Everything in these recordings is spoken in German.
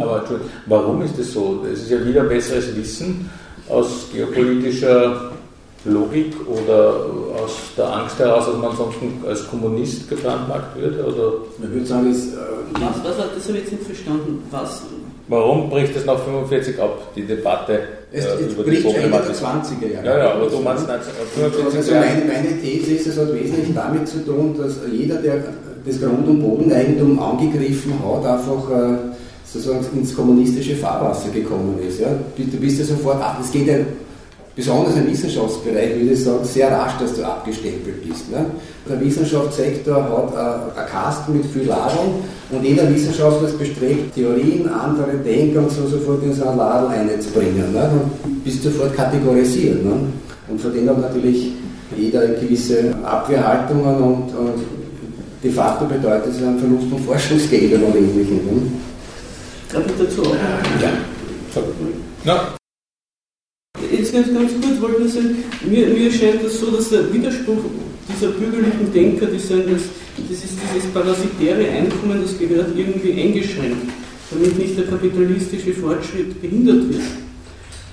Aber warum ist das so? Es ist ja wieder besseres Wissen aus geopolitischer Logik oder aus der Angst heraus, dass man ansonsten als Kommunist gebrandmarkt wird? Oder? Ich würde sagen, es, äh, was, was, das habe ich jetzt nicht verstanden. Was, Warum bricht es nach 45 ab, die Debatte es, äh, über bricht die Problematik? Ende der 20er Jahre. Ja, ja, aber du meinst 1945 Also meine, meine These ist, es hat wesentlich damit zu tun, dass jeder, der das Grund- und Bodeneigentum angegriffen hat, einfach äh, sozusagen ins kommunistische Fahrwasser gekommen ist. Ja? Du bist ja sofort, ach, das geht ja besonders im Wissenschaftsbereich, würde ich sagen, sehr rasch, dass du abgestempelt bist. Ne? Der Wissenschaftssektor hat äh, eine Kasten mit viel Ladung und jeder Wissenschaftler ist bestrebt, Theorien, andere Denker und so sofort in so ein Ladel einzubringen. Ne? Dann bist sofort kategorisiert. Ne? Und von denen hat natürlich jeder gewisse Abwehrhaltungen und, und de facto bedeutet es einen Verlust von Forschungsgeldern und ähnlichem. Ne? Darf ich dazu auch? Ja. ja. Jetzt ganz, ganz kurz wollte ich sagen, mir, mir scheint das so, dass der Widerspruch dieser bürgerlichen Denker, die sagen, dass, das ist dieses parasitäre Einkommen, das gehört irgendwie eingeschränkt, damit nicht der kapitalistische Fortschritt behindert wird.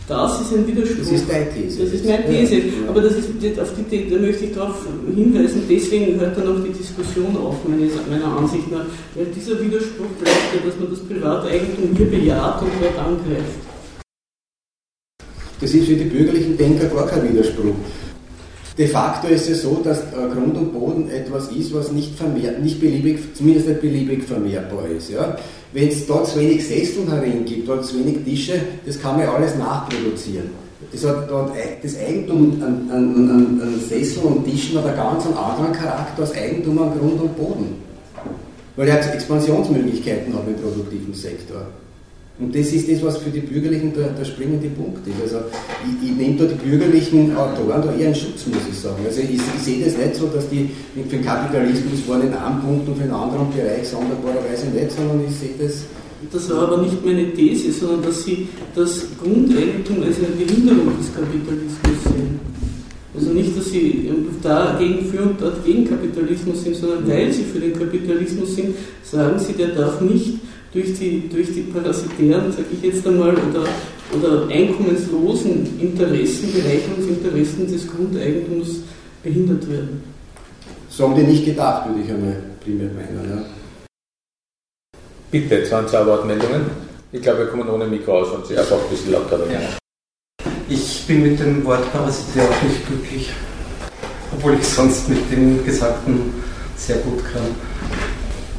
Das ist ein Widerspruch. Das ist deine These. Das ist meine These. Ja. Aber das ist, auf die, da möchte ich darauf hinweisen, deswegen hört dann auch die Diskussion auf, meines, meiner Ansicht nach. Weil dieser Widerspruch bleibt ja, dass man das Privateigentum hier bejaht und dort angreift. Das ist für die bürgerlichen Denker gar kein Widerspruch. De facto ist es so, dass äh, Grund und Boden etwas ist, was nicht, vermehrt, nicht beliebig, zumindest nicht beliebig vermehrbar ist. Ja? Wenn es dort zu wenig Sessel herin gibt, dort zu wenig Tische, das kann man ja alles nachproduzieren. Das, hat dort, das Eigentum an, an, an, an Sesseln und Tischen hat einen ganz anderen Charakter als Eigentum an Grund und Boden. Weil er Expansionsmöglichkeiten hat im produktiven Sektor. Und das ist das, was für die Bürgerlichen der, der springende Punkt ist. Also ich, ich nehme da die bürgerlichen Autoren da eher einen Schutz, muss ich sagen. Also ich, ich sehe das nicht so, dass die für den Kapitalismus vorne in einem Punkt und für einen anderen Bereich sonderbarerweise nicht, sondern ich sehe das. Das war aber nicht meine These, sondern dass Sie das Grundeigentum als eine Behinderung des Kapitalismus sehen. Also nicht, dass Sie dagegen für und dort gegen Kapitalismus sind, sondern weil Sie für den Kapitalismus sind, sagen Sie, der darf nicht durch die, durch die parasitären, sage ich jetzt einmal, oder, oder einkommenslosen Interessen, Bereicherungsinteressen des Grundeigentums behindert werden. So haben die nicht gedacht, würde ich einmal primär meinen. Ja. Bitte, jetzt waren zwei Wortmeldungen. Ich glaube, wir kommen ohne Mikro aus und Sie einfach ein bisschen lauter werden. Ja. Ich bin mit dem Wort parasitär auch nicht glücklich, obwohl ich sonst mit dem Gesagten sehr gut kann.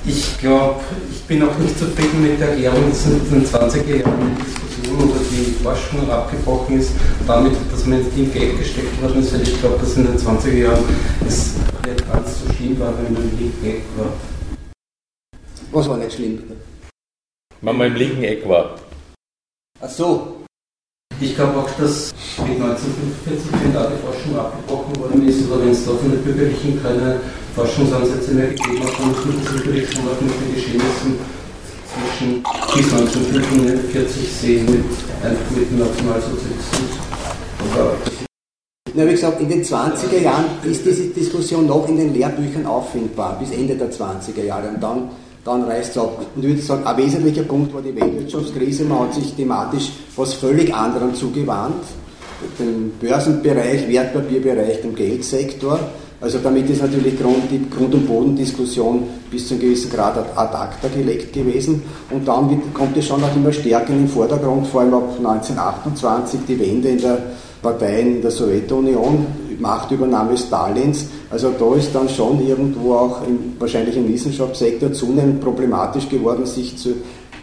Ich glaube, ich bin auch nicht zufrieden mit der Erklärung, dass in den 20er Jahren die Diskussion oder die Forschung abgebrochen ist, damit, dass man jetzt in Geld gesteckt worden ist, weil ich glaube, dass in den 20er Jahren es nicht ganz so schlimm war, wenn man im linken Eck war. Was war nicht schlimm? Wenn man im linken Eck war. Ach so. Ich glaube auch, dass mit 1945, wenn da die Forschung abgebrochen worden ist, oder wenn es da von den Bürgerlichen keine Forschungsansätze mehr gegeben hat, dann könnte es natürlich schon auch mit den Geschehnissen zwischen bis 1945 sehen mit, einfach mit dem Nationalsozialismus. Aber na, wie gesagt, in den 20er Jahren ist diese Diskussion noch in den Lehrbüchern auffindbar, bis Ende der 20er Jahre. Und dann dann reißt es ab. Und ich würde sagen, ein wesentlicher Punkt war die Weltwirtschaftskrise. Man hat sich thematisch was völlig anderem zugewandt. Dem Börsenbereich, Wertpapierbereich, dem Geldsektor. Also damit ist natürlich Grund, die Grund- und Bodendiskussion bis zu einem gewissen Grad ad acta gelegt gewesen. Und dann wird, kommt es schon auch immer stärker in den Vordergrund, vor allem ab 1928 die Wende in der Parteien in der Sowjetunion, Machtübernahme Stalins. Also da ist dann schon irgendwo auch im, wahrscheinlich im Wissenschaftssektor zunehmend problematisch geworden, sich zu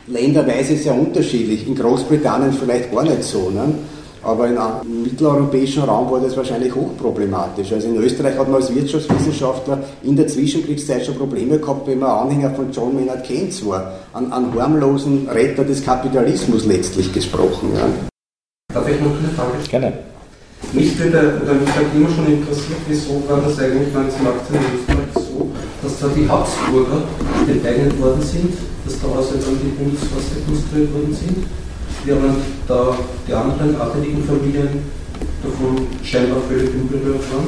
länderweise sehr unterschiedlich. In Großbritannien vielleicht gar nicht so. Ne? Aber im mitteleuropäischen Raum war das wahrscheinlich hochproblematisch. Also in Österreich hat man als Wirtschaftswissenschaftler in der Zwischenkriegszeit schon Probleme gehabt, wenn man Anhänger von John Maynard Keynes war. An, an harmlosen Retter des Kapitalismus letztlich gesprochen. Ja. Darf ich noch eine Frage stellen? Gerne. Mich würde, oder mich hat immer schon interessiert, wieso war das eigentlich 1918 in Österreich so, dass da die Habsburger enteignet worden sind, dass daraus ja dann die Bundesforste konstruiert worden sind, während da die anderen adeligen Familien davon scheinbar völlig unberührt waren.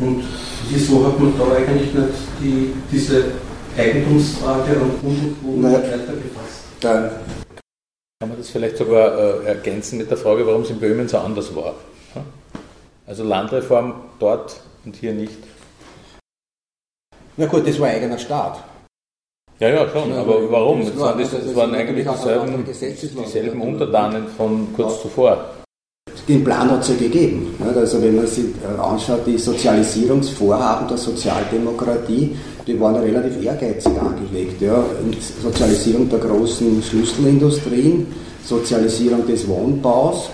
Und wieso hat man da eigentlich nicht die, diese Eigentumsfrage an Grund und Boden naja. weitergefasst? dann kann man das vielleicht sogar äh, ergänzen mit der Frage, warum es in Böhmen so anders war. Also Landreform dort und hier nicht. Na gut, das war eigener Staat. Ja, ja, schon, ja, aber warum? Das, waren, das, das waren eigentlich dieselben, dieselben Untertanen von kurz zuvor. Den Plan hat es ja gegeben. Also wenn man sich äh, anschaut, die Sozialisierungsvorhaben der Sozialdemokratie, die waren relativ ehrgeizig angelegt. Ja. Sozialisierung der großen Schlüsselindustrien, Sozialisierung des Wohnbaus,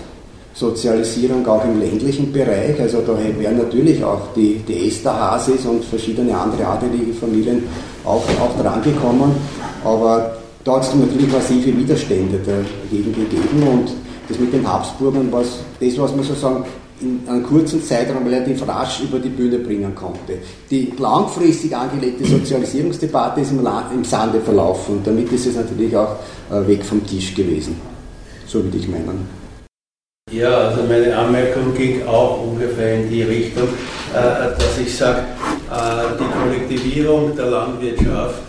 Sozialisierung auch im ländlichen Bereich. Also da wären natürlich auch die, die Esterhasis und verschiedene andere adelige Familien auch, auch drangekommen. Aber da hat es natürlich massive Widerstände dagegen gegeben und das mit den Habsburgern war das, was man sozusagen in einem kurzen Zeitraum relativ rasch über die Bühne bringen konnte. Die langfristig angelegte Sozialisierungsdebatte ist im, im Sande verlaufen und damit ist es natürlich auch äh, weg vom Tisch gewesen. So würde ich meinen. Ja, also meine Anmerkung ging auch ungefähr in die Richtung, äh, dass ich sage, äh, die Kollektivierung der Landwirtschaft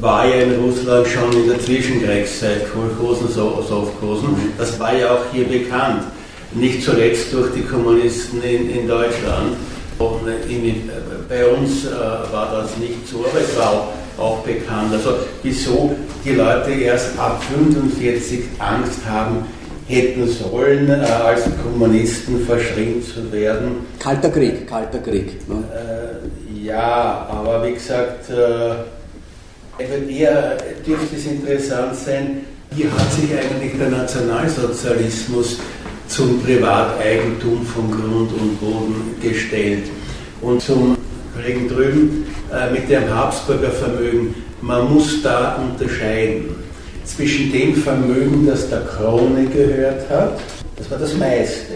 war ja in Russland schon in der Zwischenkriegszeit, Kolchosen, Sowchosen, das war ja auch hier bekannt. Nicht zuletzt durch die Kommunisten in, in Deutschland. Und in, bei uns äh, war das nicht so, aber es war auch, auch bekannt. Also wieso die Leute erst ab 45 Angst haben, hätten sollen, äh, als Kommunisten verschrien zu werden. Kalter Krieg, kalter Krieg. Ne? Äh, ja, aber wie gesagt, äh, eher dürfte es interessant sein, wie hat sich eigentlich der Nationalsozialismus zum Privateigentum von Grund und Boden gestellt. Und zum Kollegen drüben äh, mit dem Habsburger Vermögen, man muss da unterscheiden zwischen dem Vermögen, das der Krone gehört hat, das war das meiste.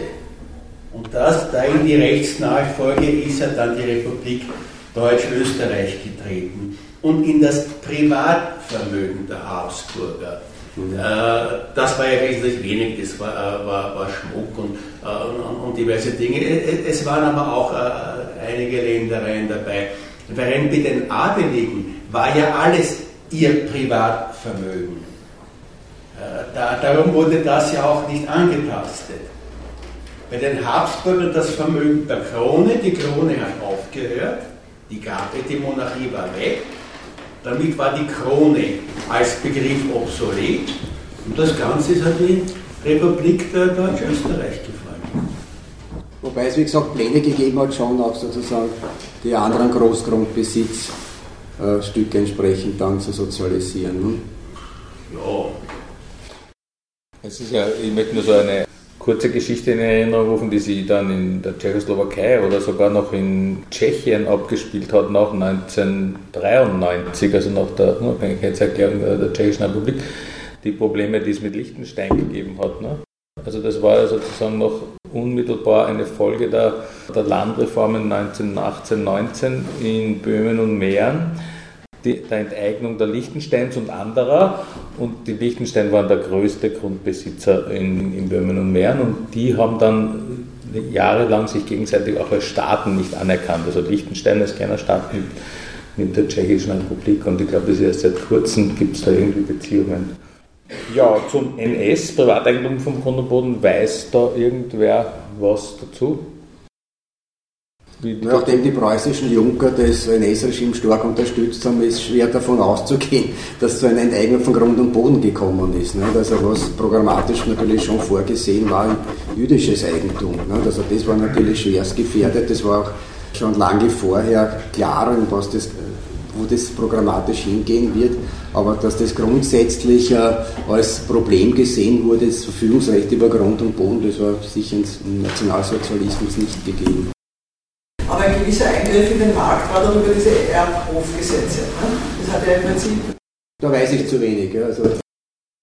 Und das, da in die Rechtsnachfolge ist ja dann die Republik Deutsch-Österreich getreten. Und in das Privatvermögen der Habsburger. Mhm. Äh, das war ja wesentlich wenig, das war, äh, war, war Schmuck und, äh, und, diverse Dinge. Es waren aber auch einige Ländereien dabei. Während bei den Adeligen war ja alles ihr Privatvermögen. Da, darum wurde das ja auch nicht angetastet. Bei den Habsburgern das Vermögen der Krone, die Krone hat aufgehört, die gab die Monarchie war weg, damit war die Krone als Begriff obsolet und das Ganze ist an die Republik der Deutsch-Österreich gefallen. Wobei es, wie gesagt, Pläne gegeben hat, schon auch sozusagen die anderen Großgrundbesitzstücke äh, entsprechend dann zu sozialisieren. Ne? Ja, es ist ja, ich möchte nur so eine kurze Geschichte in Erinnerung rufen, die sie dann in der Tschechoslowakei oder sogar noch in Tschechien abgespielt hat nach 1993, also nach der Unabhängigkeitserklärung der Tschechischen Republik, die Probleme, die es mit Liechtenstein gegeben hat. Ne? Also das war ja sozusagen noch unmittelbar eine Folge der, der Landreformen 1918, 19 in Böhmen und Mähren die, der Enteignung der Liechtensteins und anderer. Und die Liechtenstein waren der größte Grundbesitzer in, in Böhmen und Mähren und die haben dann jahrelang sich gegenseitig auch als Staaten nicht anerkannt. Also Liechtenstein als kleiner Staat mit, mit der Tschechischen Republik und ich glaube, das ist erst seit kurzem gibt es da irgendwie Beziehungen. Ja, zum NS, Privateigentum vom Grund und Boden, weiß da irgendwer was dazu? Nachdem die preußischen Junker das NS-Regime stark unterstützt haben, ist schwer davon auszugehen, dass zu einer Enteignung von Grund und Boden gekommen ist. Also was programmatisch natürlich schon vorgesehen war, jüdisches Eigentum. Also das war natürlich schwerst gefährdet, das war auch schon lange vorher klar, was das, wo das programmatisch hingehen wird, aber dass das grundsätzlich als Problem gesehen wurde, das Verfügungsrecht über Grund und Boden, das war sicher im Nationalsozialismus nicht gegeben ein gewisser Eingriff in den Markt war dann über diese Erbhofgesetze. Ne? Das hat ja im Prinzip. Da weiß ich zu wenig. Ja. Also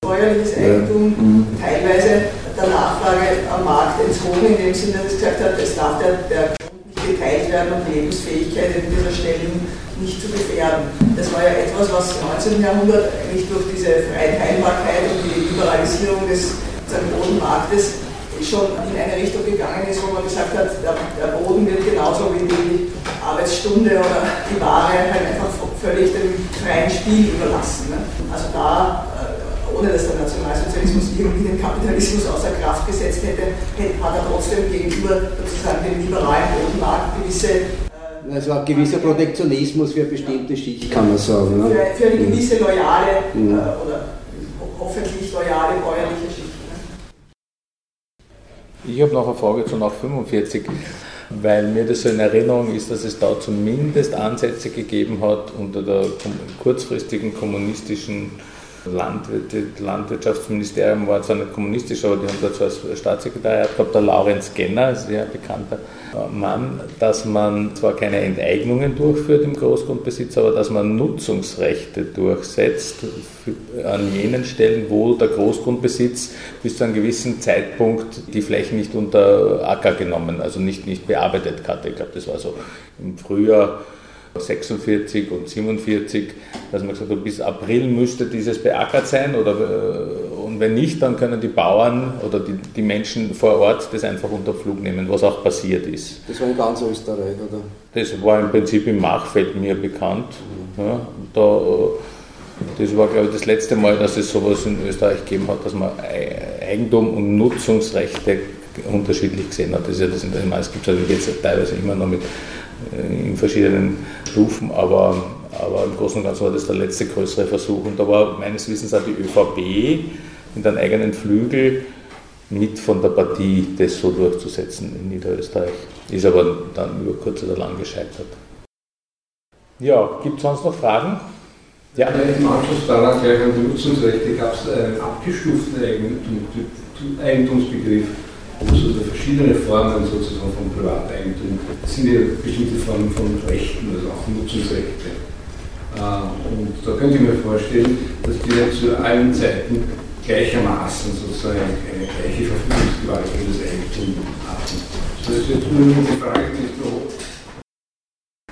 bäuerliches Eigentum. Mhm. teilweise der Nachfrage am Markt entzogen, in dem Sinne, dass gesagt hat, es darf der, der Grund nicht geteilt werden, um Lebensfähigkeit in dieser Stellen nicht zu gefährden. Das war ja etwas, was im 19. Jahrhundert eigentlich durch diese freie Teilbarkeit und die Liberalisierung des Bodenmarktes schon in eine Richtung gegangen ist, wo man gesagt hat, der, Boden wird genauso wie die Arbeitsstunde oder die Ware halt einfach völlig dem freien Spiel überlassen. Ne? Also da, äh, ohne dass der Nationalsozialismus irgendwie den Kapitalismus außer Kraft gesetzt hätte, hat er trotzdem gegenüber sozusagen dem liberalen Bodenmarkt gewisse also ein gewisser Protektionismus für bestimmte Schicht, kann man sagen. Ne? Für, für, eine gewisse loyale mhm. äh, oder hoffentlich loyale bäuerliche Schicht. Ich habe noch eine Frage zu nach 45, weil mir das so in Erinnerung ist, dass es da zumindest Ansätze gegeben hat unter der kurzfristigen kommunistischen Landwirtschaftsministerium war zwar nicht kommunistisch, aber die haben dazu als Staatssekretariat gehabt, der Laurenz Genner, sehr bekannter Mann, dass man zwar keine Enteignungen durchführt im Großgrundbesitz, aber dass man Nutzungsrechte durchsetzt an jenen Stellen, wo der Großgrundbesitz bis zu einem gewissen Zeitpunkt die Flächen nicht unter Acker genommen, also nicht, nicht bearbeitet hatte. Ich glaube, das war so im Frühjahr 46 und 47, dass man gesagt hat, bis April müsste dieses beackert sein oder, äh, und wenn nicht, dann können die Bauern oder die, die Menschen vor Ort das einfach unter Flug nehmen, was auch passiert ist. Das war in ganz Österreich, oder? Das war im Prinzip im Machfeld mir bekannt. Ja, da, das war, glaube ich, das letzte Mal, dass es sowas in Österreich gegeben hat, dass man Eigentum und Nutzungsrechte unterschiedlich gesehen hat. Das ist ja das in der es gibt es also jetzt teilweise immer noch mit äh, in verschiedenen Stufen, aber, aber im Großen und Ganzen war das der letzte größere Versuch. Und da war meines Wissens auch die ÖVP in den eigenen Flügel mit von der Partie, das so durchzusetzen in Niederösterreich. Ist aber dann über kurz oder lang gescheitert. Ja, gibt es sonst noch Fragen? Ja. Im Anschluss daran gleich an die Nutzungsrechte gab es einen abgestuften Eigentumsbegriff also verschiedene Formen sozusagen von Privateigentum. Sind ja bestimmte Formen von Rechten, also auch Nutzungsrechte. Äh, und da könnte ich mir vorstellen, dass die zu allen Zeiten gleichermaßen sozusagen eine gleiche Verfügungsgewalt über das Eigentum haben. Das ist jetzt nur die Frage, nicht so.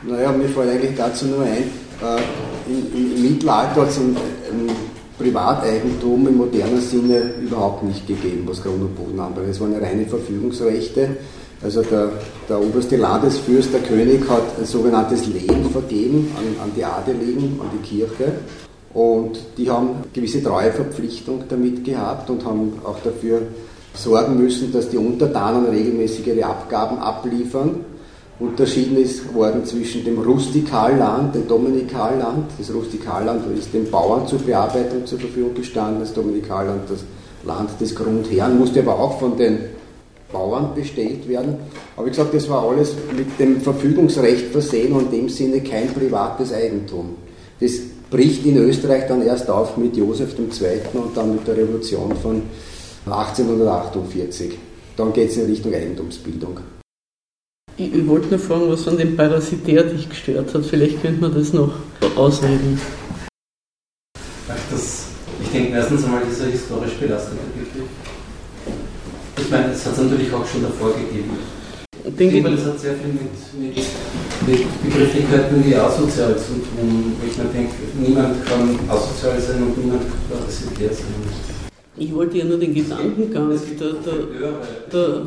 Naja, mir fällt eigentlich dazu nur ein, äh, im, im, Mittelalter hat es ein, ein Privateigentum im modernen Sinne überhaupt nicht gegeben, was Grund und Boden anbelangt. Es waren reine Verfügungsrechte. Also der, der oberste Landesfürst, der König, hat ein sogenanntes Lehen vergeben an, an die Adeligen, an die Kirche. Und die haben gewisse Treueverpflichtung damit gehabt und haben auch dafür sorgen müssen, dass die Untertanen regelmäßig ihre Abgaben abliefern unterschieden ist worden zwischen dem Rustikalland, dem Dominikalland. Das Rustikalland ist den Bauern zur Bearbeitung zur Verfügung gestanden, das Dominikalland das Land des Grundherrn, musste aber auch von den Bauern bestellt werden. Aber wie gesagt, das war alles mit dem Verfügungsrecht versehen und in dem Sinne kein privates Eigentum. Das bricht in Österreich dann erst auf mit Josef II. und dann mit der Revolution von 1848. Dann geht es in Richtung Eigentumsbildung. Ich, ich wollte nur fragen, was an dem Parasitär dich gestört hat. Vielleicht könnte man das noch ausreden. Ach, das, ich denke, erstens einmal dieser historisch belastete Begriff. Ich meine, es hat es natürlich auch schon davor gegeben. Ich denke, das hat sehr viel mit, mit, mit Begrifflichkeiten wie asozial zu tun. Ich mir denke, niemand kann asozial sein und niemand kann parasitär sein. Ich wollte ja nur den Gedankengang, der, der, der,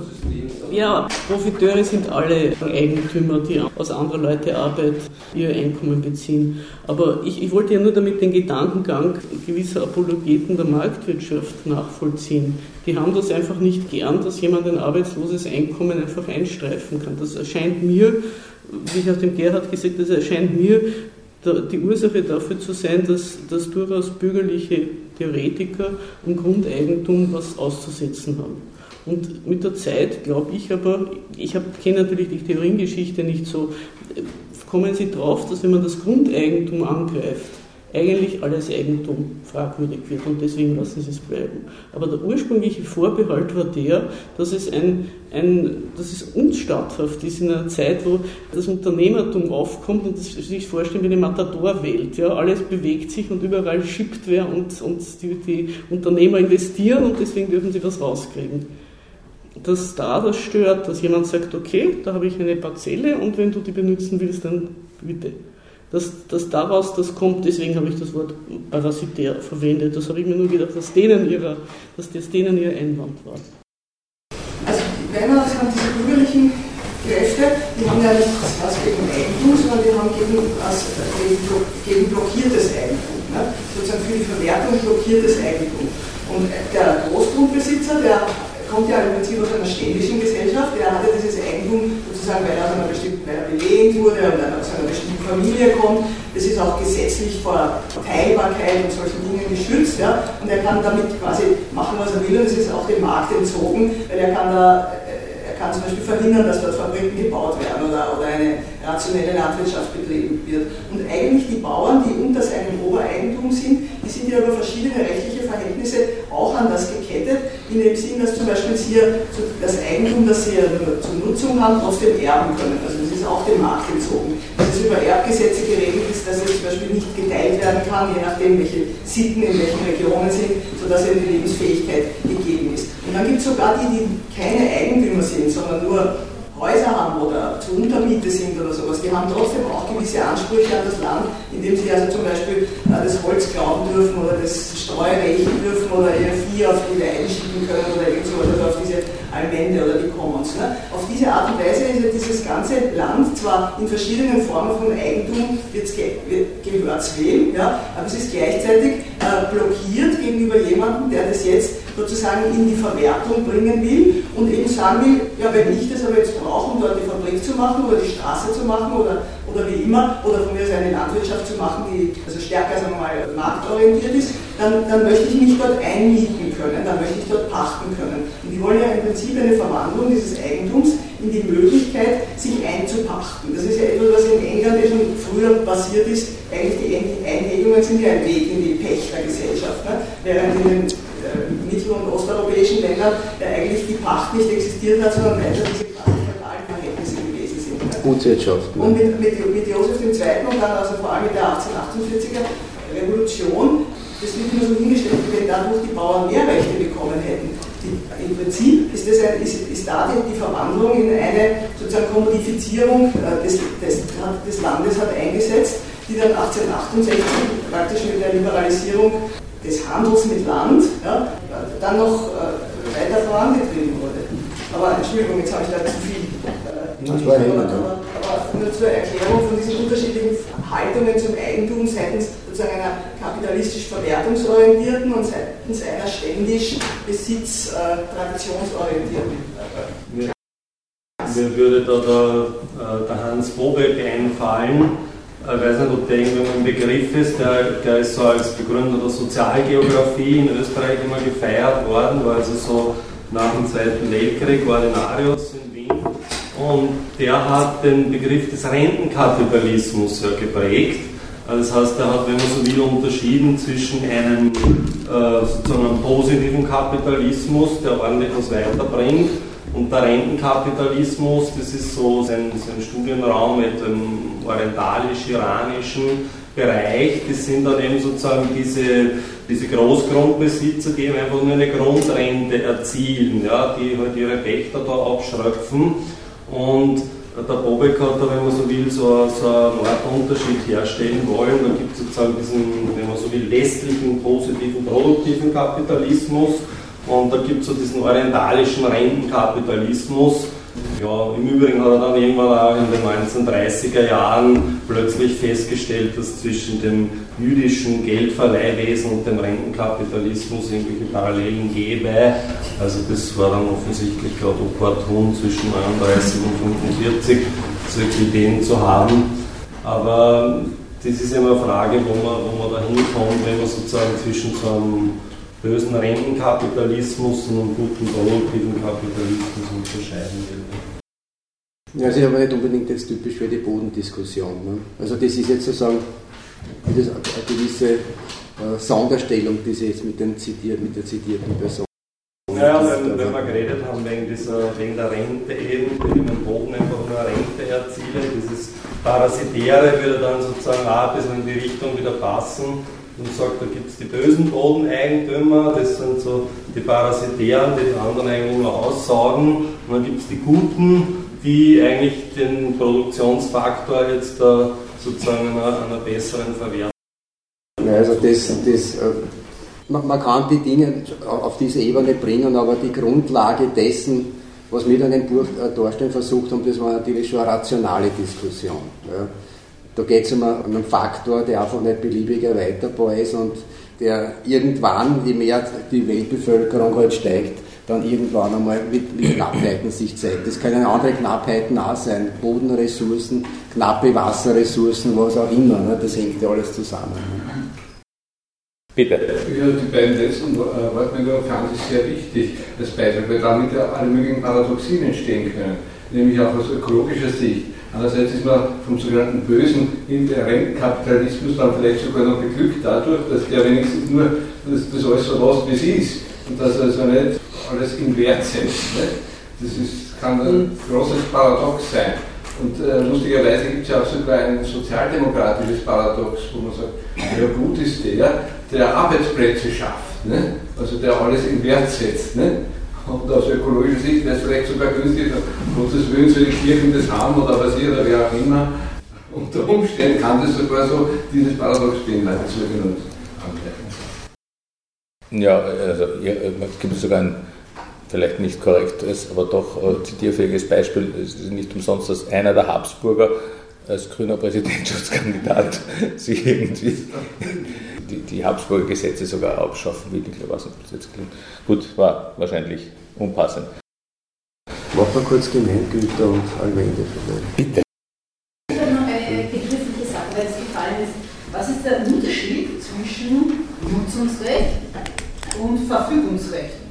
ja, Profiteure sind alle Eigentümer, die aus anderer Leute Arbeit ihr Einkommen beziehen. Aber ich, ich wollte ja nur damit den Gedankengang gewisser Apologeten der Marktwirtschaft nachvollziehen. Die haben das einfach nicht gern, dass jemand ein arbeitsloses Einkommen einfach einstreifen kann. Das erscheint mir, wie ich auch dem Gerhard gesagt habe, das erscheint mir die Ursache dafür zu sein, dass, dass durchaus bürgerliche Theoretiker am Grundeigentum was auszusetzen haben. Und mit der Zeit glaube ich aber, ich kenne natürlich die Theoriengeschichte nicht so, kommen Sie drauf, dass wenn man das Grundeigentum angreift, eigentlich alles Eigentum fragwürdig wird und deswegen lassen sie es bleiben. Aber der ursprüngliche Vorbehalt war der, dass es, ein, ein, dass es unstatthaft ist in einer Zeit, wo das Unternehmertum aufkommt und das sich vorstellen wie eine Matadorwelt. Ja, alles bewegt sich und überall schippt wer und, und die, die Unternehmer investieren und deswegen dürfen sie was rauskriegen dass da das stört, dass jemand sagt, okay, da habe ich eine Parzelle und wenn du die benutzen willst, dann bitte dass, dass daraus das kommt, deswegen habe ich das Wort parasitär verwendet. Das habe ich mir nur gedacht, dass, denen ihrer, dass das denen ihr Einwand war. Also wenn man sagen, diese bürgerlichen Kräfte, die haben ja nicht was gegen Eigentum, sondern die haben gegen, was, gegen, blockiertes Eigentum. Ne? Sozusagen für die Verwertung blockiertes Eigentum. Und der Großgrundbesitzer, der kommt ja im Prinzip aus einer ständischen Gesellschaft, der hatte dieses Eigentum sozusagen, weil er aus einer bestimmten, weil er belehnt wurde und weil er aus einer bestimmten Familie kommt. Das ist auch gesetzlich vor Teilbarkeit und solchen Dingen geschützt. Ja? Und er kann damit quasi machen, was er will und es ist auch dem Markt entzogen, weil er kann da kann zum Beispiel verhindern, dass dort Fabriken gebaut werden oder, oder eine rationelle Landwirtschaft betrieben wird. Und eigentlich die Bauern, die unter seinem Obereigentum sind, die sind ja über verschiedene rechtliche Verhältnisse auch an das gekettet, in dem Sinn, dass zum Beispiel sie das Eigentum, das sie ja nur zur Nutzung haben, trotzdem erben können. Also das ist auch dem Markt entzogen. Dass es über Erbgesetze geregelt ist, dass es zum Beispiel nicht geteilt werden kann, je nachdem, welche Sitten in welchen Regionen sind, sodass eben die Lebensfähigkeit gegeben ist. Und dann gibt es sogar die, die keine Eigentümer sind, sondern nur Häuser haben oder zur Untermiete sind oder sowas, die haben trotzdem auch gewisse Ansprüche an das Land, indem sie also zum Beispiel äh, das Holz klauen dürfen oder das Streu rächen dürfen oder ihr Vieh auf die Weiden schicken können oder irgend so, oder auf diese Allmende oder die Commons. Ne? Auf diese Art und Weise ist ja dieses ganze Land zwar in verschiedenen Formen von Eigentum, gehört es wem, ja, aber es ist gleichzeitig äh, blockiert gegenüber jemandem, der das jetzt sozusagen in die Verwertung bringen will und eben sagen will, ja, wenn ich das aber jetzt brauche, um dort die Fabrik zu machen oder die Straße zu machen oder, oder wie immer, oder von mir aus eine Landwirtschaft zu machen, die also stärker, sagen wir mal, marktorientiert ist, dann, dann möchte ich mich dort einmieten können, dann möchte ich dort pachten können. Und die wollen ja im Prinzip eine Verwandlung dieses Eigentums in die Möglichkeit, sich einzupachten. Das ist ja etwas, was in England ja schon früher passiert ist. Eigentlich die Einhegungen sind ja ein Weg in die Pächtergesellschaft, ne? während in den mittel- und osteuropäischen Ländern äh, eigentlich die Pacht nicht existiert hat, sondern weiter diese Verhältnisse gewesen sind. Gutswirtschaft. Ne? Und mit, mit, mit Josef II. und dann also vor allem mit der 1848er Revolution, das wird immer so hingestellt, wenn dadurch die Bauern mehr Rechte bekommen hätten. Die, Im Prinzip ist, das ein, ist, ist da die, die, Verwandlung in eine sozusagen Kommodifizierung äh, des, des, des Landes hat eingesetzt, die dann 1868 praktisch mit der Liberalisierung des Handels mit Land ja, dann noch äh, weiter vorangetrieben wurde. Aber Entschuldigung, jetzt habe ich da zu viel. Äh, das war aber, aber, aber nur zur Erklärung von diesen unterschiedlichen Haltungen zum Eigentum seitens sozusagen einer kapitalistisch verwertungsorientierten und seitens einer ständig besitz äh, traditionsorientierten. Mir würde da der, äh, der Hans Bobeck einfallen, ich weiß nicht, ob der irgendwo ein Begriff ist, der, der ist so als Begründer der Sozialgeografie in Österreich immer gefeiert worden, war also so nach dem Zweiten Weltkrieg Ordinarius in Wien. Und der hat den Begriff des Rentenkapitalismus ja geprägt. Also das heißt, er hat, wenn man so will, unterschieden zwischen einem äh, sozusagen einem positiven Kapitalismus, der ordentlich was weiterbringt, und der Rentenkapitalismus, das ist so sein, sein Studienraum mit dem orientalisch-iranischen Bereich. Das sind dann eben sozusagen diese, diese Großgrundbesitzer, die eben einfach nur eine Grundrente erzielen, ja, die halt ihre Pächter da abschröpfen. Und der Bobek hat da, wenn man so will, so, so einen Unterschied herstellen wollen. Da gibt es sozusagen diesen, wenn man so will, westlichen, positiven, produktiven Kapitalismus und da gibt es so diesen orientalischen Rentenkapitalismus. Ja, Im Übrigen hat er dann irgendwann auch in den 1930er Jahren plötzlich festgestellt, dass zwischen dem jüdischen Geldverleihwesen und dem Rentenkapitalismus irgendwelche Parallelen gäbe. Also das war dann offensichtlich gerade opportun zwischen 39 und 45 solche Ideen zu haben. Aber das ist immer eine Frage, wo man, wo man da hinkommt, wenn man sozusagen zwischen so einem bösen Rentenkapitalismus und einem guten produktiven Kapitalismus unterscheiden will. Ja, das ist aber nicht unbedingt jetzt typisch für die Bodendiskussion. Ne? Also das ist jetzt sozusagen eine gewisse äh, Sonderstellung, die Sie jetzt mit, den zitiert, mit der zitierten Person naja, wenn, wenn wir geredet haben wegen, dieser, wegen der Rente eben, wenn ich mit dem Boden einfach nur eine Rente erziele, dieses Parasitäre würde dann sozusagen auch ein bisschen in die Richtung wieder passen und sagt, da gibt es die bösen Bodeneigentümer, das sind so die Parasitären, die die anderen eigentlich nur aussaugen. Und dann gibt es die Guten, die eigentlich den Produktionsfaktor jetzt da sozusagen einer, einer besseren Verwertung. Ja, also das, das, äh, man, man kann die Dinge auf diese Ebene bringen, aber die Grundlage dessen, was wir dann im Buch äh, darstellen versucht haben, das war natürlich schon eine rationale Diskussion. Ja Da geht es um einen Faktor, der einfach nicht beliebig erweiterbar ist und der irgendwann, je mehr die Weltbevölkerung halt steigt, dann irgendwann einmal mit, mit Knappheiten sich zeigt. Das können andere Knappheiten auch sein, Bodenressourcen, knappe Wasserressourcen, was auch immer. Ne? Das hängt ja alles zusammen. Bitte. Ja, die beiden letzten Wortmeldungen fand ich sehr wichtig als Beitrag, weil damit ja alle möglichen Paradoxien entstehen können, nämlich auch aus ökologischer Sicht. Andererseits ist man vom sogenannten bösen Kapitalismus dann vielleicht sogar noch beglückt dadurch, dass der wenigstens nur das, das alles so lässt, wie es ist und dass er also nicht alles in Wert setzt. Nicht? Das ist, kann ein großes Paradox sein. Und äh, lustigerweise gibt es ja auch sogar ein sozialdemokratisches Paradox, wo man sagt, ja gut ist der, der Arbeitsplätze schafft, ne? also der alles in Wert setzt. Ne? Und aus ökologischer Sicht wäre es vielleicht sogar günstig, Gottes Willen soll die Kirchen das haben oder was ihr oder wer auch immer. Unter Umständen kann das sogar so dieses Paradox beinhalten, so genannt Ja, also es gibt sogar ein vielleicht nicht korrektes, aber doch äh, zitierfähiges Beispiel. Es ist nicht umsonst, dass einer der Habsburger als grüner Präsidentschaftskandidat sich irgendwie die, die Habsburger Gesetze sogar abschaffen will. Ich ob das jetzt klingt. Gut, war wahrscheinlich unpassend. Mach mal kurz Gemeingüter und Allmende vielleicht. Bitte. Ich habe noch eine begriffliche Sache, weil es gefallen ist. Was ist der Unterschied zwischen Nutzungsrecht und Verfügungsrecht?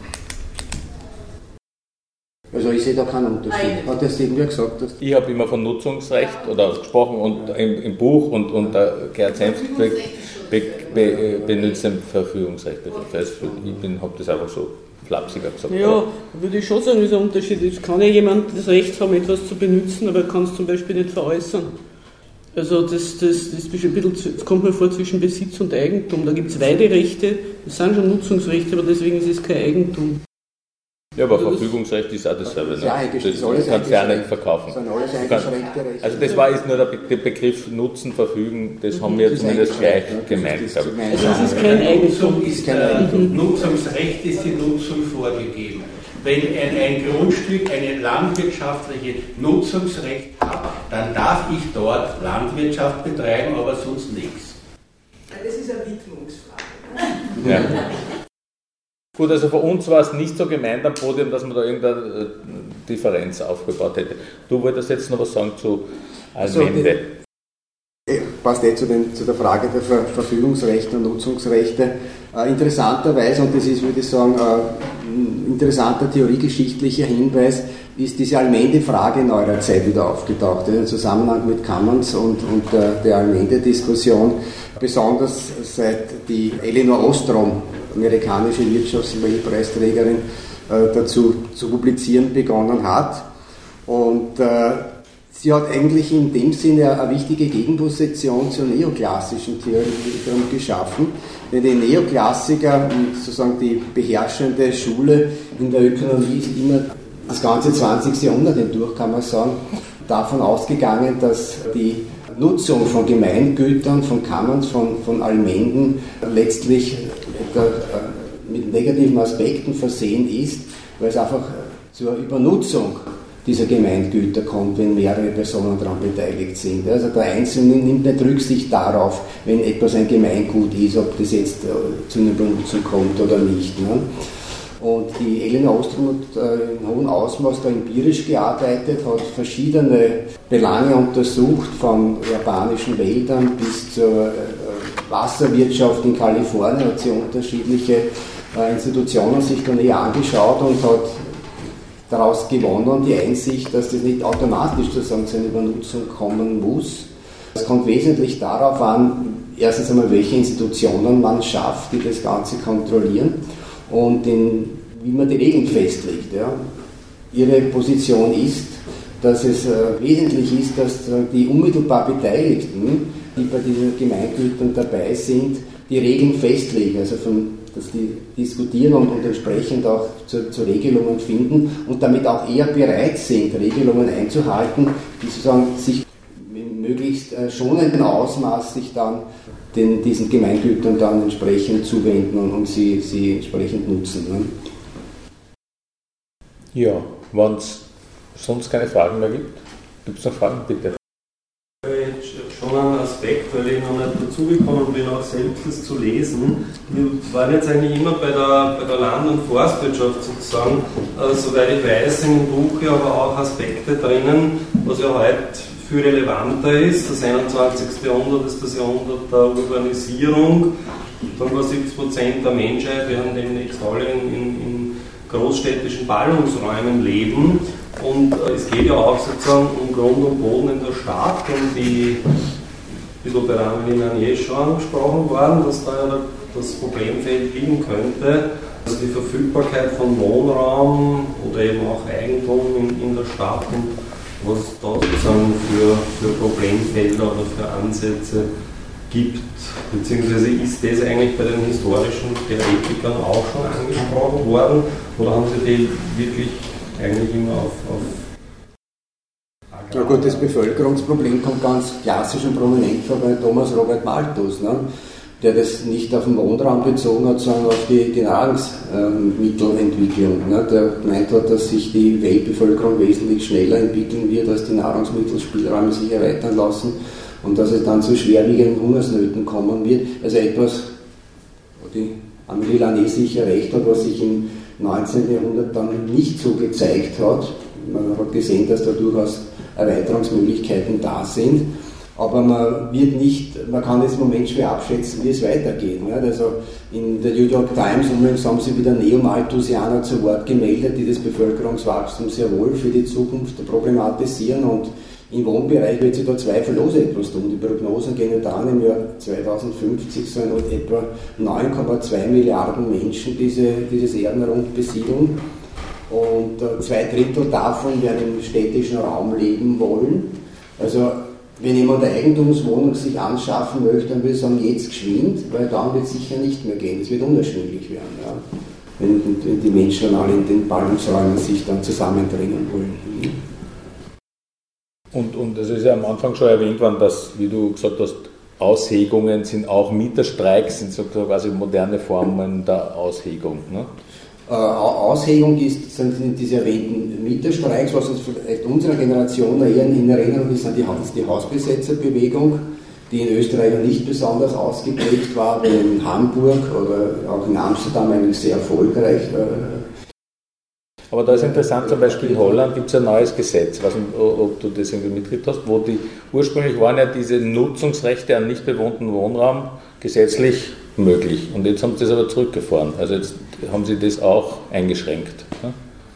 Also ich sehe da keinen Unterschied. Hat das irgendwer gesagt? Dass ich habe immer von Nutzungsrecht oder gesprochen und im, im Buch und, und der Gerhard Senft be, be, be, benutzt den Verfügungsrecht. Ich habe das einfach so flapsiger gesagt. Ja, würde ich schon sagen, ist ein Unterschied. Es kann ja jemand das Recht haben, etwas zu benutzen, aber er kann es zum Beispiel nicht veräußern. Also das, das, das, ein bisschen, das kommt mir vor zwischen Besitz und Eigentum. Da gibt es Weiderechte, das sind schon Nutzungsrechte, aber deswegen ist es kein Eigentum. Ja, aber Verfügungsrecht ist auch dasselbe. Das ist ja ne? eigentlich- das, das ist alles du kannst ja nicht verkaufen. Das sind alles eingeschränkte Rechte. Also das war jetzt nur der, Be der Begriff Nutzen, Verfügen, das haben wir Das ist zumindest gleich ja. gemeint. Das ist gemeint. Also ist kein Eigentum. Ist Kein Eigentum. Nutzungsrecht ist die Nutzung vorgegeben. Wenn ein, ein Grundstück eine landwirtschaftliche Nutzungsrecht hat, dann darf ich dort Landwirtschaft betreiben, aber sonst nichts. Das ist eine Widmungsfrage. Ja. Gut, also für uns war es nicht so gemeint am Podium, dass man da irgendeine äh, Differenz aufgebaut hätte. Du wolltest jetzt noch was sagen zu Also, Allmende. Eh, Passt eh zu, den, zu der Frage der Ver Verfügungsrechte und Nutzungsrechte. Äh, interessanterweise, und das ist, würde ich sagen, äh, ein interessanter theoriegeschichtlicher Hinweis, ist diese Allmende-Frage in neuerer Zeit wieder aufgetaucht, im Zusammenhang mit Commons und, und der, der Allmende-Diskussion, besonders seit die Elinor Ostrom, amerikanische Wirtschaftsnobelpreisträgerin, äh, dazu zu publizieren begonnen hat. Und äh, sie hat eigentlich in dem Sinne eine wichtige Gegenposition zur neoklassischen Theorie geschaffen. Denn die Neoklassiker und sozusagen die beherrschende Schule in der Ökonomie ist immer das ganze 20. Jahrhundert hindurch, kann man sagen, davon ausgegangen, dass die Nutzung von Gemeingütern, von Kammern, von, von Allmenden letztlich mit negativen Aspekten versehen ist, weil es einfach zur Übernutzung dieser Gemeingüter kommt, wenn mehrere Personen daran beteiligt sind. Also der Einzelne nimmt nicht Rücksicht darauf, wenn etwas ein Gemeingut ist, ob das jetzt äh, zu einer Benutzung kommt oder nicht. Ne? Und die Elena Ostrom hat äh, in hohem Ausmaß da empirisch gearbeitet, hat verschiedene Belange untersucht, von japanischen Wäldern bis zur äh, Wasserwirtschaft in Kalifornien, hat sie unterschiedliche äh, Institutionen sich da näher angeschaut und hat daraus gewonnen, die Einsicht, dass das nicht automatisch sozusagen zu einer Übernutzung kommen muss. Es kommt wesentlich darauf an, erstens einmal, welche Institutionen man schafft, die das Ganze kontrollieren und in, wie man die Regeln festlegt. Ja. Ihre Position ist, dass es äh, wesentlich ist, dass die unmittelbar Beteiligten, die bei diesen Gemeingütern dabei sind, die Regeln festlegen, also von, dass die diskutieren und, und entsprechend auch zu, zu Regelungen finden und damit auch eher bereit sind, Regelungen einzuhalten, die sozusagen sich in möglichst äh, schonenden Ausmaß sich dann den, diesen Gemeingütern dann entsprechend zuwenden und, und sie, sie entsprechend nutzen. Ne? Ja, wenn es sonst keine Fragen mehr gibt, gibt es noch Fragen, bitte. Schon einen Aspekt, weil ich noch nicht dazugekommen bin, auch selbst das zu lesen. Wir waren jetzt eigentlich immer bei der, bei der Land- und Forstwirtschaft sozusagen, äh, soweit ich weiß, im Buch ja aber auch Aspekte drinnen, was ja heute viel relevanter ist. Das 21. Jahrhundert ist das Jahrhundert der Urbanisierung. Sagen wir 70 Prozent der Menschheit, wir haben demnächst alle in, in, in großstädtischen Ballungsräumen leben. Und äh, es geht ja auch sozusagen um Grund und Boden in der Stadt. Und die, wie so bei Ramelin eh schon angesprochen worden, dass da ja das Problemfeld liegen könnte, also die Verfügbarkeit von Wohnraum oder eben auch Eigentum in, in der Stadt und was da sozusagen für, für Problemfelder oder für Ansätze gibt, beziehungsweise ist das eigentlich bei den historischen Theoretikern auch schon angesprochen worden? Oder haben Sie die wirklich eigentlich immer auf, auf ja gut, das Bevölkerungsproblem kommt ganz klassisch und prominent vor bei Thomas Robert Malthus, ne? der das nicht auf den Wohnraum bezogen hat, sondern auf die, die Nahrungsmittelentwicklung. Ne? Der gemeint hat, dass sich die Weltbevölkerung wesentlich schneller entwickeln wird, als die Nahrungsmittelspielräume sich erweitern lassen und dass es dann zu schwerwiegenden Hungersnöten kommen wird. Also etwas, wo die Amélie Lanné sicher recht hat, was sich im 19. Jahrhundert dann nicht so gezeigt hat. Man hat gesehen, dass da durchaus Erweiterungsmöglichkeiten da sind. Aber man wird nicht, man kann jetzt im Moment schwer abschätzen, wie es weitergeht. Also in der New York Times übrigens haben sie wieder Neomalthusianer zu Wort gemeldet, die das Bevölkerungswachstum sehr wohl für die Zukunft problematisieren und im Wohnbereich wird sich da zweifellos etwas tun. Die Prognosen gehen ja an, im Jahr 2050 sollen etwa 9,2 Milliarden Menschen diese, dieses Erdenrund besiedeln. Und äh, zwei Drittel davon werden im städtischen Raum leben wollen. Also wenn jemand eine Eigentumswohnung sich anschaffen möchte, dann würde ich sagen, jetzt geschwind, weil dann wird es sicher nicht mehr gehen. Es wird unerschwinglich werden, ja. wenn, wenn, die Menschen dann alle in den Ballungsräumen sich dann zusammendrängen wollen. Und, und es ist ja am Anfang schon erwähnt worden, dass, wie du gesagt hast, Aushegungen sind auch Mieterstreiks, sind so quasi moderne Formen der Aushegung. Ne? Äh, Aushegung ist, sind diese erwähnten Mieterstreiks, was uns vielleicht unserer Generation eher in Erinnerung ist, die, die Hausbesetzerbewegung, die in Österreich nicht besonders ausgeprägt war, aber in Hamburg oder auch in Amsterdam eigentlich sehr erfolgreich äh, aber da ist interessant, zum Beispiel in Holland gibt es ein neues Gesetz, was, ob du das irgendwie mitgekriegt hast, wo die, ursprünglich waren ja diese Nutzungsrechte an nicht bewohnten Wohnraum gesetzlich möglich. Und jetzt haben sie das aber zurückgefahren. Also jetzt haben sie das auch eingeschränkt,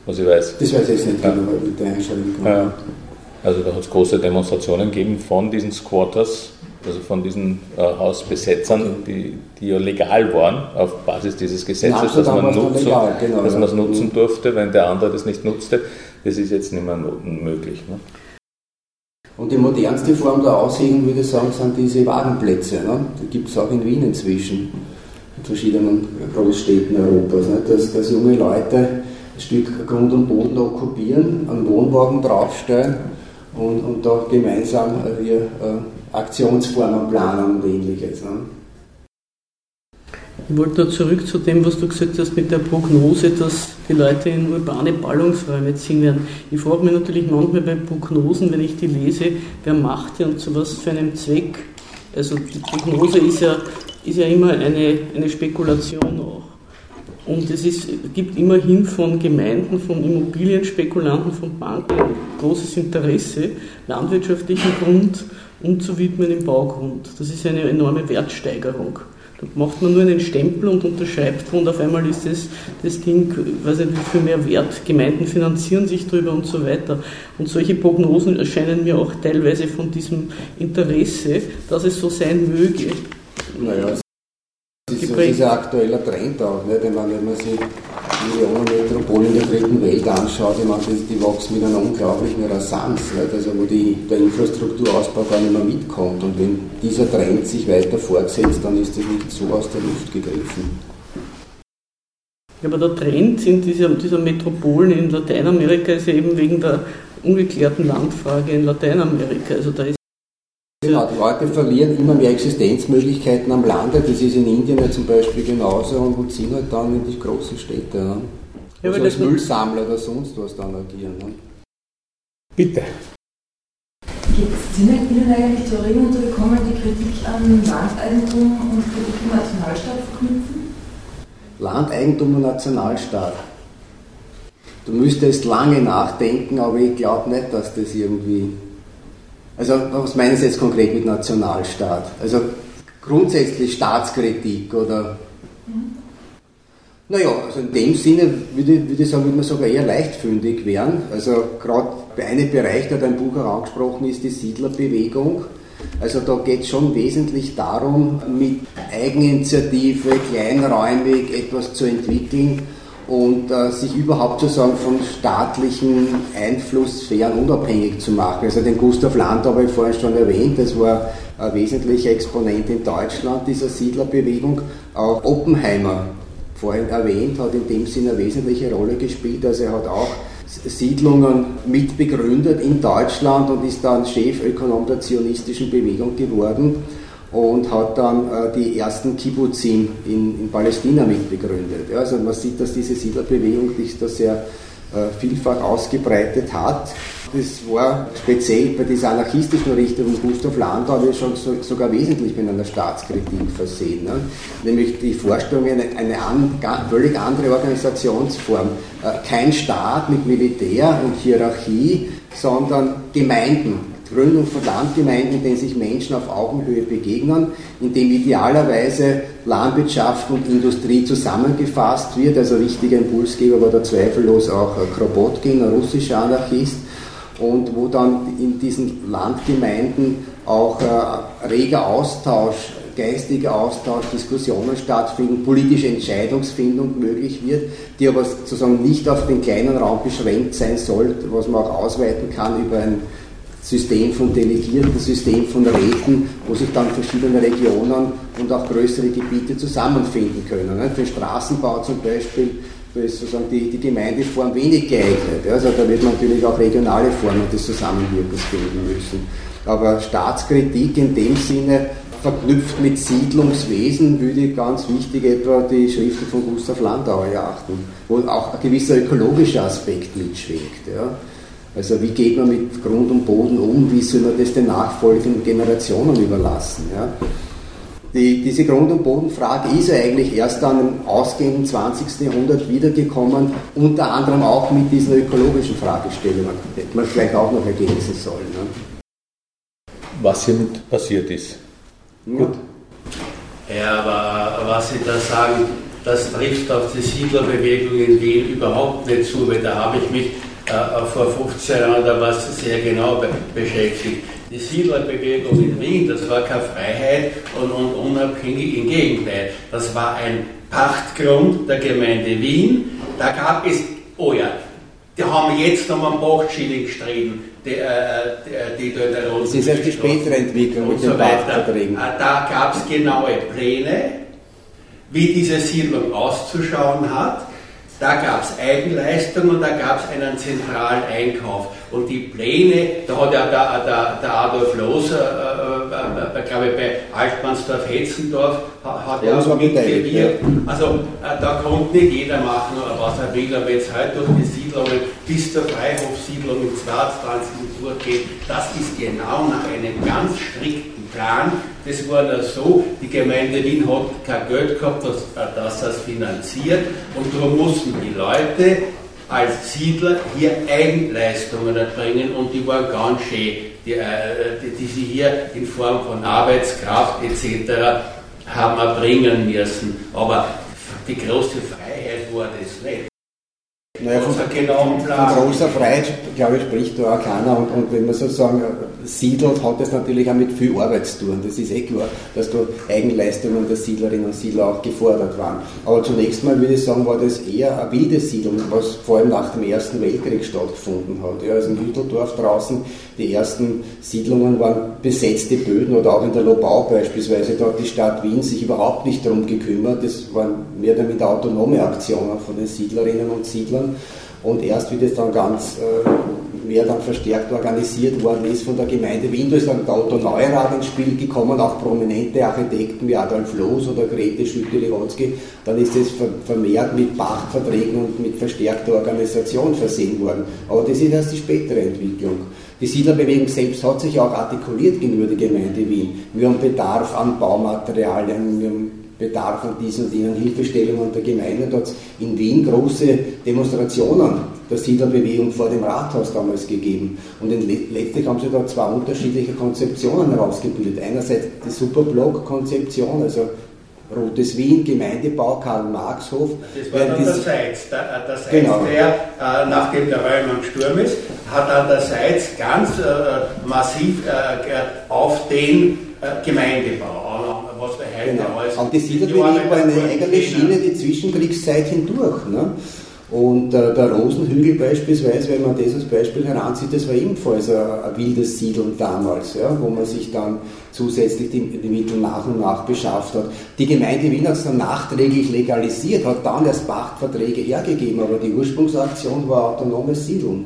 was ich weiß. Das weiß ich jetzt nicht genau, mit der Einschränkung. Ja. Also da hat es große Demonstrationen gegeben von diesen Squatters, also von diesen äh, Hausbesetzern, die, die ja legal waren auf Basis dieses Gesetzes, dass man nutzen, legal, genau, dass ja. es nutzen mhm. durfte, wenn der andere das nicht nutzte. Das ist jetzt nicht mehr möglich. Ne? Und die modernste Form der Aushängung, würde ich sagen, sind diese Wagenplätze. Ne? Die gibt es auch in Wien inzwischen, in verschiedenen Großstädten Europas. Ne? Dass, dass junge Leute ein Stück Grund und Boden okkupieren, einen Wohnwagen draufstellen und, und da gemeinsam äh, hier äh, Aktionsformen planen und ähnliches. Ne? Ich wollte da zurück zu dem, was du gesagt hast mit der Prognose, dass die Leute in urbane Ballungsräume ziehen werden. Ich frage mich natürlich manchmal bei Prognosen, wenn ich die lese, wer macht die und zu was für einem Zweck. Also die Prognose ist ja, ist ja immer eine, eine Spekulation auch. Und es ist, gibt immerhin von Gemeinden, von Immobilienspekulanten, von Banken großes Interesse, landwirtschaftlichen Grund umzuwidmen im Baugrund. Das ist eine enorme Wertsteigerung. Da macht man nur einen Stempel und unterschreibt und auf einmal ist das, das Ding, weiß nicht wie viel mehr wert. Gemeinden finanzieren sich darüber und so weiter. Und solche Prognosen erscheinen mir auch teilweise von diesem Interesse, dass es so sein möge. Naja, das ist, das ist ein aktueller Trend auch, nicht? wenn man sich Millionenmetropolen der dritten Welt anschaut, ich meine, die, die wachsen mit einer unglaublichen Rasanz, nicht? also wo die, der Infrastrukturausbau gar nicht mehr mitkommt. Und wenn dieser Trend sich weiter fortsetzt, dann ist das nicht so aus der Luft gegriffen. Ja, aber der Trend in dieser, dieser Metropolen in Lateinamerika ist ja eben wegen der ungeklärten Landfrage in Lateinamerika. Also da ist Genau, die Leute verlieren immer mehr Existenzmöglichkeiten am Lande, das ist in Indien ja zum Beispiel genauso und ziehen halt dann in die großen Städte. Ja. Ja, also als Müllsammler oder sonst was dann agieren. Ne? Bitte. sind Ihnen eigentlich Theorien untergekommen, die Kritik an Landeigentum und Kritik am Nationalstaat verknüpfen? Landeigentum und Nationalstaat. Du müsstest lange nachdenken, aber ich glaube nicht, dass das irgendwie. Also, was meinen Sie jetzt konkret mit Nationalstaat? Also, grundsätzlich Staatskritik oder. Mhm. Naja, also in dem Sinne würde, würde ich sagen, würde man sogar eher leichtfündig werden. Also gerade bei einem Bereich, der da im Buch herangesprochen ist, die Siedlerbewegung. Also da geht es schon wesentlich darum, mit Eigeninitiative, kleinräumig etwas zu entwickeln und äh, sich überhaupt sozusagen von staatlichen Einflusssphären unabhängig zu machen. Also den Gustav Land habe ich vorhin schon erwähnt, das war ein wesentlicher Exponent in Deutschland dieser Siedlerbewegung. Auch Oppenheimer vorhin erwähnt, hat in dem Sinne eine wesentliche Rolle gespielt. Also er hat auch Siedlungen mitbegründet in Deutschland und ist dann Chefökonom der zionistischen Bewegung geworden und hat dann äh, die ersten Kibbutzim in, in Palästina mitbegründet. Ja, also man sieht, dass diese Siedlerbewegung sich da sehr äh, vielfach ausgebreitet hat. Das war speziell bei dieser anarchistischen Richtung Gustav Landau schon so, sogar wesentlich mit einer Staatskritik versehen. Ne? Nämlich die Vorstellung, eine, eine an, völlig andere Organisationsform. Äh, kein Staat mit Militär und Hierarchie, sondern Gemeinden, Gründung von Landgemeinden, in denen sich Menschen auf Augenhöhe begegnen, in dem idealerweise Landwirtschaft und Industrie zusammengefasst wird. Also wichtiger Impulsgeber war da zweifellos auch Kropotkin, ein russischer Anarchist, und wo dann in diesen Landgemeinden auch äh, reger Austausch, geistiger Austausch, Diskussionen stattfinden, politische Entscheidungsfindung möglich wird, die aber sozusagen nicht auf den kleinen Raum beschränkt sein soll, was man auch ausweiten kann über ein System von Delegierten, System von Räten, wo sich dann verschiedene Regionen und auch größere Gebiete zusammenfinden können. Ne? Für Straßenbau zum Beispiel ist sozusagen die, die Gemeindeform wenig geeignet. Also da wird man natürlich auch regionale Formen des Zusammenwirkens finden müssen. Aber Staatskritik in dem Sinne verknüpft mit Siedlungswesen würde ich ganz wichtig etwa die Schriften von Gustav Landauer erachten, wo auch ein gewisser ökologischer Aspekt mitschwingt. Ja. Also wie geht man mit Grund und Boden um, wie soll man das den nachfolgenden Generationen überlassen. Ja? Die, diese Grund- und Bodenfrage ist eigentlich erst dann im ausgehenden 20. Jahrhundert wiedergekommen, unter anderem auch mit diesen ökologischen Fragestellungen. Hätte man vielleicht auch noch ergänzen sollen. Ne? Was hiermit passiert ist. Ja. Gut. Ja, aber was Sie da sagen, das trifft auf die Siedlerbewegung in Wien überhaupt nicht zu, weil da habe ich mich äh, vor 15 Jahren da was sehr genau be beschäftigt. Die Siedlerbewegung in Wien, das war keine Freiheit und, und unabhängig, im Gegenteil. Das war ein Pachtgrund der Gemeinde Wien. Da gab es, oh ja, die haben jetzt um einen Pachtschilling gestritten, die, äh, die, die da in der Das ist erst die spätere Entwicklung mit so den Pachtverträgen. Äh, da gab es genaue Pläne, wie diese Siedlung auszuschauen hat. Da gab es Eigenleistung und da gab es einen zentralen Einkauf. Und die Pläne, da hat ja der, der, der Adolf Loos, äh, äh, äh, glaube ich, bei Altmannsdorf-Hetzendorf, hat er ja mitgewirkt. Also äh, da konnte nicht jeder machen, was er will, aber jetzt halt durch die Siedlungen bis zur Freihofsiedlung im 22. durchgeht, das ist genau nach einem ganz strikten Plan. Das war dann so, die Gemeinde Wien hat kein Geld gehabt, das, äh, das das finanziert und darum mussten die Leute als Siedler hier Eigenleistungen erbringen und die waren ganz schön, die, äh, die, die sie hier in Form von Arbeitskraft etc. haben erbringen müssen. Aber die große Freiheit war das nicht. Naja, von, von, von großer Freiheit, glaube ich, spricht da auch keiner. Und, und wenn man sozusagen siedelt, hat das natürlich auch mit viel Arbeit zu tun. Das ist eh klar, dass da Eigenleistungen der Siedlerinnen und Siedler auch gefordert waren. Aber zunächst mal würde ich sagen, war das eher eine wilde Siedlung, was vor allem nach dem Ersten Weltkrieg stattgefunden hat. Ja, also in Hütteldorf draußen, die ersten Siedlungen waren besetzte Böden oder auch in der Lobau beispielsweise, da hat die Stadt Wien sich überhaupt nicht darum gekümmert. Das waren mehr oder minder autonome Aktionen von den Siedlerinnen und Siedlern. Und erst wie das dann ganz äh, mehr dann verstärkt organisiert worden ist von der Gemeinde Wien, da ist dann der Otto Neurath ins Spiel gekommen, auch prominente Architekten wie Adolf Loos oder Grete Schütte-Lihotzky, dann ist es vermehrt mit Pachtverträgen und mit verstärkter Organisation versehen worden. Aber das ist erst die spätere Entwicklung. Die Siedlerbewegung selbst hat sich auch artikuliert gegenüber der Gemeinde Wien. Wir haben Bedarf an Baumaterialien, wir haben Bedarf an diesen und jenen Hilfestellungen der Gemeinde. Es in Wien große Demonstrationen der Siedlerbewegung vor dem Rathaus damals gegeben. Und letztlich haben sie da zwei unterschiedliche Konzeptionen herausgebildet. Einerseits die Superblock-Konzeption, also Rotes Wien, Gemeindebau, Karl-Marx-Hof. Das war dann der Seitz. Der, der Seitz, genau. der, äh, nachdem der Wallmann gestorben ist, hat dann der Seitz ganz äh, massiv äh, auf den äh, Gemeindebau, was wir heute genau. alles... Und die Siedlerbewegung war eine eigene Schiene die Zwischenkriegszeit hindurch. Ne? Und äh, der Rosenhügel beispielsweise, wenn man das als Beispiel heranzieht, das war ebenfalls ein, ein wildes Siedeln damals, ja, wo man sich dann zusätzlich die, die, Mittel nach und nach beschafft hat. Die Gemeinde Wien hat es dann nachträglich legalisiert, hat dann erst Pachtverträge hergegeben, aber die Ursprungsaktion war autonomes Siedeln.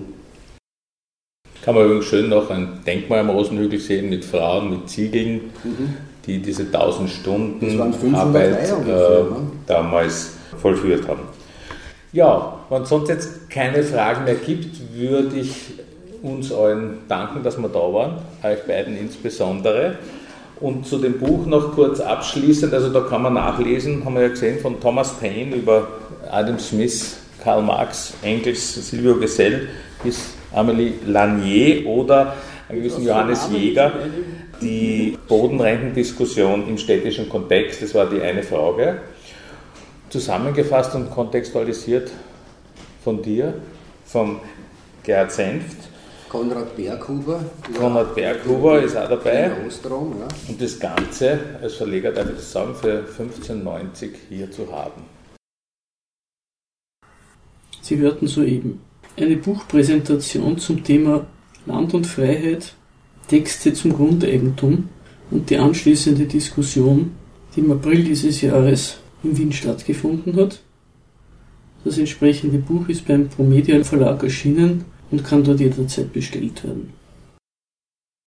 Kann man übrigens schön noch ein Denkmal am Rosenhügel sehen mit Frauen, mit Ziegeln, mhm. die diese 1000 Stunden Arbeit ungefähr, äh, damals vollführt haben. Ja, wenn es sonst jetzt keine Fragen mehr gibt, würde ich uns allen danken, dass wir da waren, euch beiden insbesondere. Und zu dem Buch noch kurz abschließend, also da kann man nachlesen, haben wir ja gesehen, von Thomas Paine über Adam Smith, Karl Marx, Engels, Silvio Gesell bis Amélie Lanier oder einen gewissen Johannes Jäger. Die Bodenrentendiskussion im städtischen Kontext, das war die eine Frage zusammengefasst und kontextualisiert von dir, vom Gerhard Senft. Konrad Berghuber. Konrad Berghuber ist auch dabei. Ostrom, ja. Und das Ganze, als Verleger darf ich das sagen, für 15,90 hier zu haben. Sie hörten soeben eine Buchpräsentation zum Thema Land und Freiheit, Texte zum Grundeigentum und die anschließende Diskussion, die im April dieses Jahres in Wien stattgefunden hat. Das entsprechende Buch ist beim Promedia Verlag erschienen und kann dort jederzeit bestellt werden.